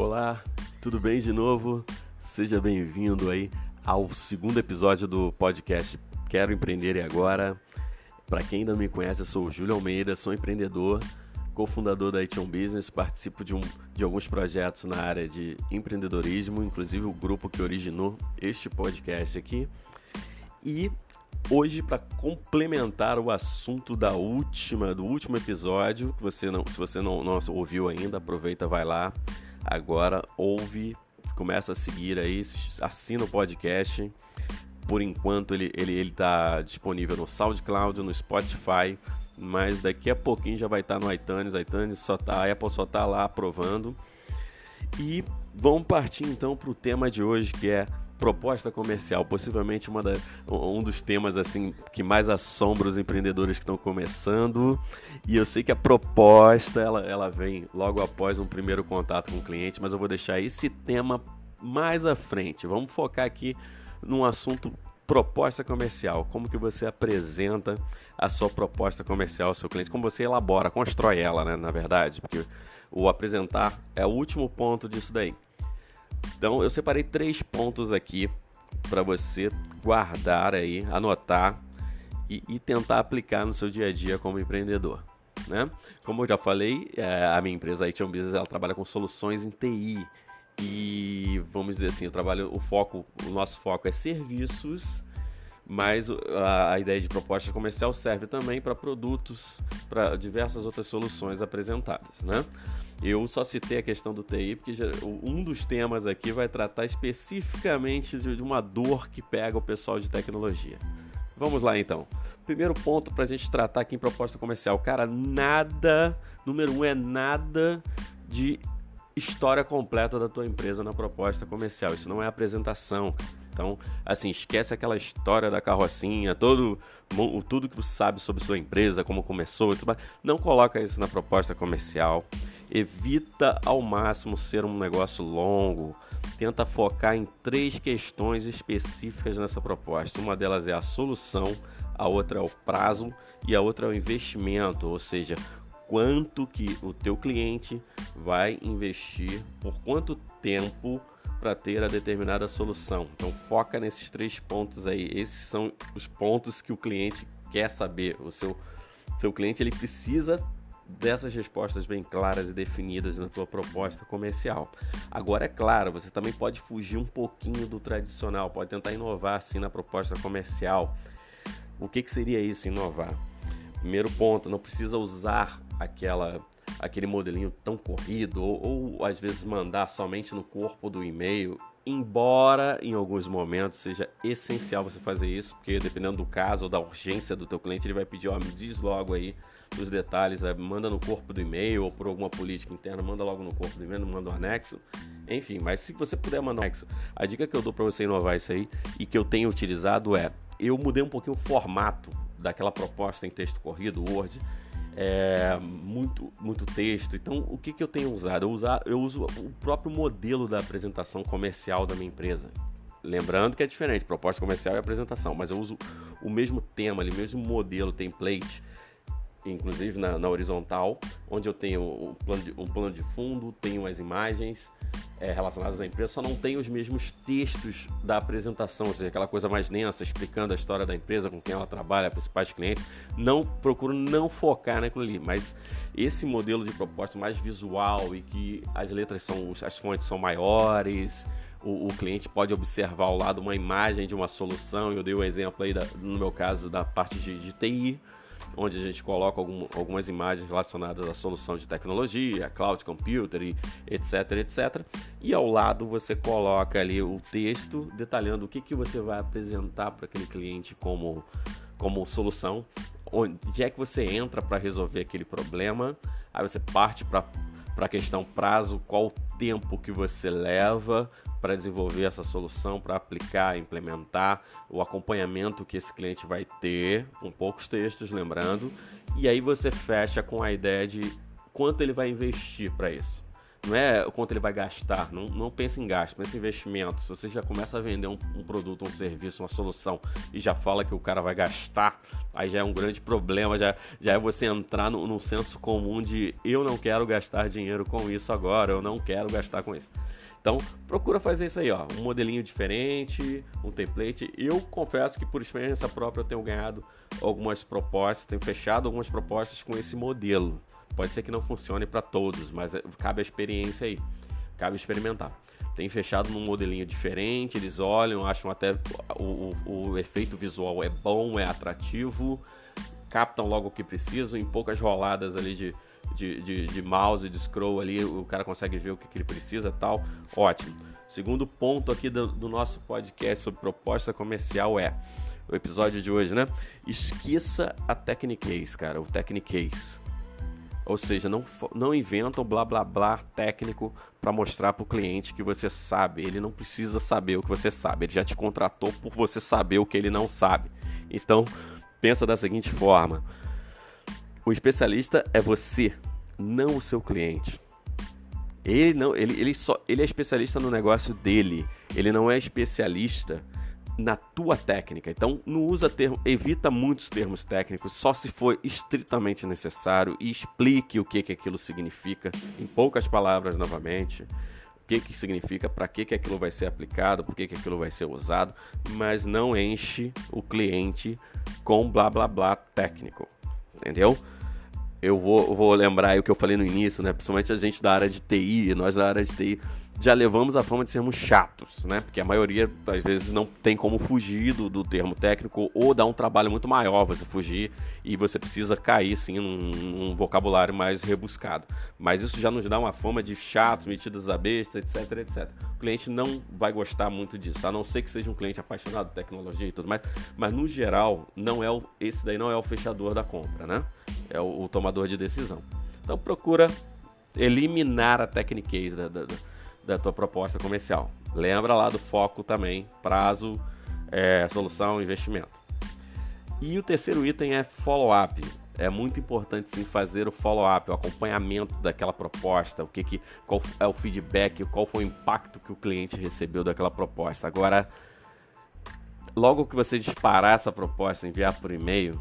Olá, tudo bem de novo? Seja bem-vindo aí ao segundo episódio do podcast Quero Empreender e Agora. Para quem ainda não me conhece, eu sou o Júlio Almeida, sou empreendedor, cofundador da Ition Business, participo de, um, de alguns projetos na área de empreendedorismo, inclusive o grupo que originou este podcast aqui. E hoje para complementar o assunto da última do último episódio, você não, se você não, não ouviu ainda, aproveita, vai lá. Agora ouve, começa a seguir aí, assina o podcast. Por enquanto ele ele ele tá disponível no SoundCloud, no Spotify, mas daqui a pouquinho já vai estar tá no iTunes, iTunes só tá, a Apple só tá lá aprovando. E vamos partir então para o tema de hoje que é proposta comercial, possivelmente uma da, um dos temas assim que mais assombra os empreendedores que estão começando. E eu sei que a proposta ela, ela vem logo após um primeiro contato com o cliente, mas eu vou deixar esse tema mais à frente. Vamos focar aqui num assunto proposta comercial, como que você apresenta a sua proposta comercial ao seu cliente, como você elabora, constrói ela, né, na verdade, porque o apresentar é o último ponto disso daí. Então eu separei três pontos aqui para você guardar aí, anotar e, e, tentar aplicar no seu dia a dia como empreendedor. Né? Como eu já falei, é, a minha empresa a Business ela trabalha com soluções em TI e vamos dizer assim, eu trabalho o foco, o nosso foco é serviços, mas a, a ideia de proposta comercial serve também para produtos, para diversas outras soluções apresentadas, né? Eu só citei a questão do TI porque já, um dos temas aqui vai tratar especificamente de uma dor que pega o pessoal de tecnologia. Vamos lá então. Primeiro ponto para a gente tratar aqui em proposta comercial. Cara, nada, número um é nada de história completa da tua empresa na proposta comercial. Isso não é apresentação. Então, assim, esquece aquela história da carrocinha, todo tudo que você sabe sobre sua empresa, como começou, não coloca isso na proposta comercial. Evita ao máximo ser um negócio longo. Tenta focar em três questões específicas nessa proposta. Uma delas é a solução, a outra é o prazo e a outra é o investimento, ou seja, quanto que o teu cliente vai investir, por quanto tempo para ter a determinada solução. Então foca nesses três pontos aí. Esses são os pontos que o cliente quer saber. O seu seu cliente ele precisa dessas respostas bem claras e definidas na tua proposta comercial. Agora é claro, você também pode fugir um pouquinho do tradicional, pode tentar inovar assim na proposta comercial. O que, que seria isso, inovar? Primeiro ponto, não precisa usar aquela aquele modelinho tão corrido ou, ou às vezes mandar somente no corpo do e-mail embora em alguns momentos seja essencial você fazer isso, porque dependendo do caso ou da urgência do teu cliente, ele vai pedir, ó, me diz logo aí os detalhes, né? manda no corpo do e-mail ou por alguma política interna, manda logo no corpo do e-mail, manda um anexo. Enfim, mas se você puder mandar um anexo, a dica que eu dou para você inovar isso aí e que eu tenho utilizado é, eu mudei um pouquinho o formato daquela proposta em texto corrido, Word, é, muito, muito texto. Então, o que, que eu tenho usado? Eu, usar, eu uso o próprio modelo da apresentação comercial da minha empresa. Lembrando que é diferente, proposta comercial e apresentação, mas eu uso o mesmo tema, o mesmo modelo, template inclusive na, na, horizontal, onde eu tenho um plano de, plano de fundo, tenho as imagens é, relacionadas à empresa, só não tenho os mesmos textos da apresentação, ou seja, aquela coisa mais densa, explicando a história da empresa, com quem ela trabalha, principais clientes. Não procuro não focar naquilo ali, mas esse modelo de proposta mais visual e que as letras são, as fontes são maiores, o, o, cliente pode observar ao lado uma imagem de uma solução. Eu dei o um exemplo aí, da, no meu caso, da parte de, de TI onde a gente coloca algum, algumas imagens relacionadas à solução de tecnologia, cloud computer, etc, etc. E ao lado você coloca ali o texto detalhando o que, que você vai apresentar para aquele cliente como, como solução, onde é que você entra para resolver aquele problema, aí você parte para a questão prazo, qual tempo que você leva para desenvolver essa solução, para aplicar, implementar, o acompanhamento que esse cliente vai ter, com poucos textos, lembrando, e aí você fecha com a ideia de quanto ele vai investir para isso. Não é o quanto ele vai gastar, não, não pense em gasto, pense em investimento. Se você já começa a vender um, um produto, um serviço, uma solução e já fala que o cara vai gastar Aí já é um grande problema, já, já é você entrar no, no senso comum de eu não quero gastar dinheiro com isso agora, eu não quero gastar com isso. Então, procura fazer isso aí, ó, um modelinho diferente, um template. Eu confesso que por experiência própria eu tenho ganhado algumas propostas, tenho fechado algumas propostas com esse modelo. Pode ser que não funcione para todos, mas é, cabe a experiência aí, cabe experimentar. Tem fechado num modelinho diferente, eles olham, acham até o, o, o efeito visual é bom, é atrativo, captam logo o que precisam, em poucas roladas ali de, de, de, de mouse, de scroll ali, o cara consegue ver o que, que ele precisa tal. Ótimo. Segundo ponto aqui do, do nosso podcast sobre proposta comercial é o episódio de hoje, né? Esqueça a Technicase, cara, o Technicase. Ou seja, não, não inventa o blá blá blá técnico para mostrar para o cliente que você sabe. Ele não precisa saber o que você sabe. Ele já te contratou por você saber o que ele não sabe. Então, pensa da seguinte forma: o especialista é você, não o seu cliente. Ele não, ele, ele só, ele é especialista no negócio dele. Ele não é especialista na tua técnica. Então, não usa termo, evita muitos termos técnicos, só se for estritamente necessário e explique o que que aquilo significa em poucas palavras novamente. O que que significa, para que que aquilo vai ser aplicado, por que que aquilo vai ser usado, mas não enche o cliente com blá blá blá técnico. Entendeu? Eu vou, vou lembrar o que eu falei no início, né? Principalmente a gente da área de TI, nós da área de TI, já levamos a fama de sermos chatos, né? Porque a maioria, às vezes, não tem como fugir do, do termo técnico ou dá um trabalho muito maior você fugir e você precisa cair, sim, num, num vocabulário mais rebuscado. Mas isso já nos dá uma fama de chatos, metidos a besta, etc, etc. O cliente não vai gostar muito disso, a não ser que seja um cliente apaixonado por tecnologia e tudo mais. Mas, no geral, não é o, esse daí não é o fechador da compra, né? É o, o tomador de decisão. Então, procura eliminar a technique da, da, da da tua proposta comercial. Lembra lá do foco também, prazo, é, solução, investimento. E o terceiro item é follow-up. É muito importante sim fazer o follow-up, o acompanhamento daquela proposta, o que, que qual é o feedback, qual foi o impacto que o cliente recebeu daquela proposta. Agora, logo que você disparar essa proposta, enviar por e-mail,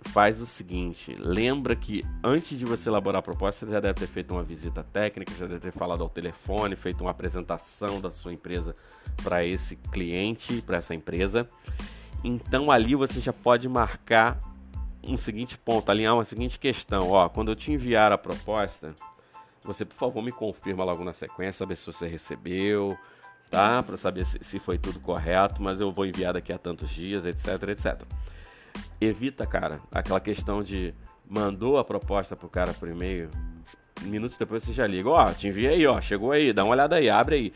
faz o seguinte: lembra que antes de você elaborar a proposta, você já deve ter feito uma visita técnica, já deve ter falado ao telefone, feito uma apresentação da sua empresa para esse cliente, para essa empresa. Então ali você já pode marcar um seguinte ponto, alinhar uma seguinte questão. Ó, quando eu te enviar a proposta, você por favor me confirma logo na sequência, saber se você recebeu, tá? Para saber se, se foi tudo correto, mas eu vou enviar daqui a tantos dias, etc, etc evita, cara, aquela questão de mandou a proposta pro cara por e-mail, minutos depois você já liga, ó, oh, te enviei aí, ó, chegou aí, dá uma olhada aí, abre aí.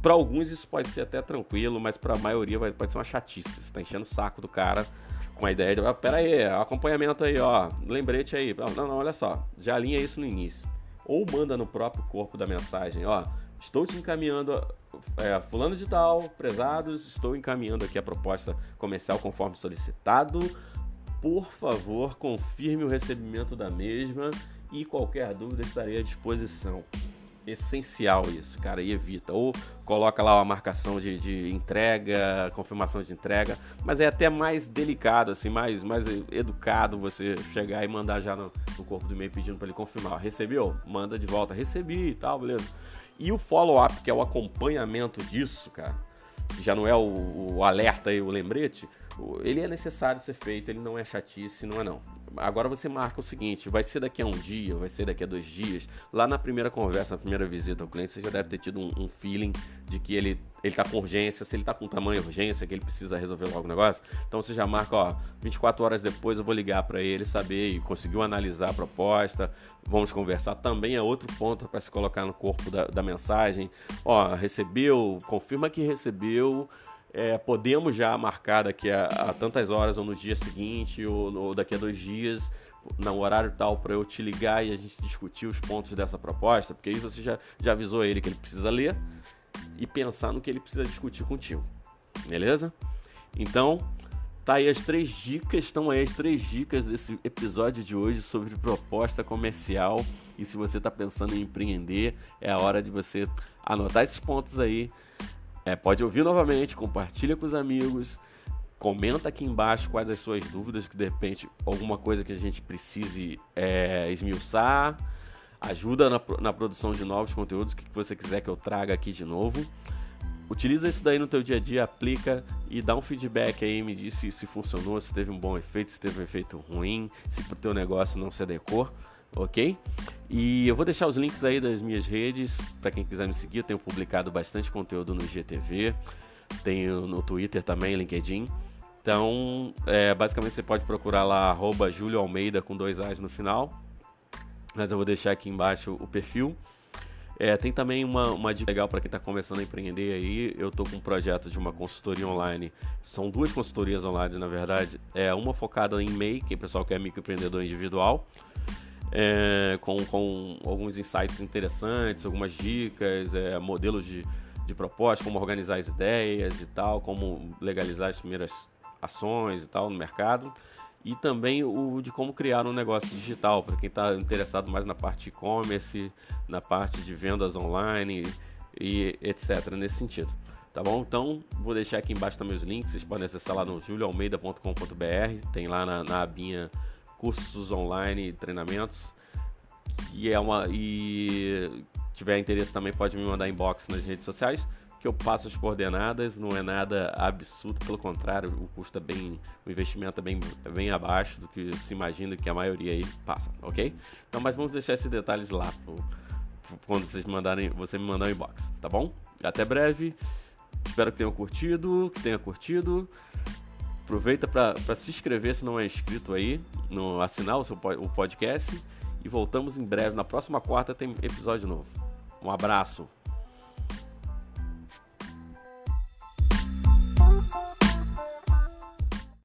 Para alguns isso pode ser até tranquilo, mas para a maioria vai, pode ser uma chatice. Você tá enchendo o saco do cara com a ideia de, ah, pera aí, acompanhamento aí, ó, lembrete aí. Não, não, olha só, já alinha isso no início. Ou manda no próprio corpo da mensagem, ó, Estou te encaminhando, é, fulano de tal, prezados, estou encaminhando aqui a proposta comercial conforme solicitado. Por favor, confirme o recebimento da mesma e qualquer dúvida estarei à disposição essencial isso, cara, e evita. Ou coloca lá uma marcação de, de, entrega, confirmação de entrega, mas é até mais delicado, assim, mais, mais educado você chegar e mandar já no, no corpo do e-mail pedindo para ele confirmar. Recebeu? Manda de volta. Recebi e tal, beleza. E o follow-up, que é o acompanhamento disso, cara, já não é o, o alerta e o lembrete, ele é necessário ser feito, ele não é chatice, não é não. Agora você marca o seguinte: vai ser daqui a um dia, vai ser daqui a dois dias. Lá na primeira conversa, na primeira visita ao cliente, você já deve ter tido um, um feeling de que ele ele tá com urgência, se ele tá com tamanho urgência, que ele precisa resolver logo o negócio. Então você já marca, ó, 24 horas depois eu vou ligar para ele saber e conseguiu analisar a proposta, vamos conversar. Também é outro ponto para se colocar no corpo da, da mensagem. Ó, recebeu, confirma que recebeu é, podemos já marcar daqui a, a, tantas horas, ou no dia seguinte, ou, ou daqui a dois dias, no horário tal, para eu te ligar e a gente discutir os pontos dessa proposta, porque aí você já, já avisou ele que ele precisa ler e pensar no que ele precisa discutir contigo. Beleza? Então, tá aí as três dicas, estão aí as três dicas desse episódio de hoje sobre proposta comercial. E se você está pensando em empreender, é a hora de você anotar esses pontos aí é, pode ouvir novamente, compartilha com os amigos, Comenta aqui embaixo quais as suas dúvidas, que de repente alguma coisa que a gente precise é, esmiuçar. Ajuda na, na produção de novos conteúdos, o que você quiser que eu traga aqui de novo. Utiliza isso daí no teu dia a dia, aplica e dá um feedback aí, me diz se, se funcionou, se teve um bom efeito, se teve um efeito ruim, se pro teu negócio não se adequou, ok? E eu vou deixar os links aí das minhas redes, para quem quiser me seguir, eu tenho publicado bastante conteúdo no GTV, tenho no Twitter também, LinkedIn. Então, é, basicamente você pode procurar lá, arroba Júlio Almeida com dois A's no final. Mas eu vou deixar aqui embaixo o perfil. É, tem também uma, uma dica legal para quem está começando a empreender aí. Eu estou com um projeto de uma consultoria online. São duas consultorias online, na verdade. É uma focada em MEI, que é o pessoal que é microempreendedor individual. É, com, com alguns insights interessantes, algumas dicas, é, modelos de, de proposta, como organizar as ideias e tal, como legalizar as primeiras ações e tal no mercado. E também o de como criar um negócio digital, para quem está interessado mais na parte e-commerce, na parte de vendas online e etc. nesse sentido. Tá bom? Então, vou deixar aqui embaixo também os links. Vocês podem acessar lá no julioalmeida.com.br. Tem lá na, na abinha cursos online treinamentos. E é uma. E tiver interesse também pode me mandar inbox nas redes sociais que eu passo as coordenadas, não é nada absurdo, pelo contrário, o custo é bem, o investimento é bem, é bem abaixo do que se imagina que a maioria aí passa, ok? Então, mas vamos deixar esses detalhes lá pro, quando vocês mandarem, você me mandar um inbox, tá bom? Até breve. Espero que tenham curtido, que tenha curtido. Aproveita para se inscrever se não é inscrito aí, no assinar o seu o podcast e voltamos em breve. Na próxima quarta tem episódio novo. Um abraço.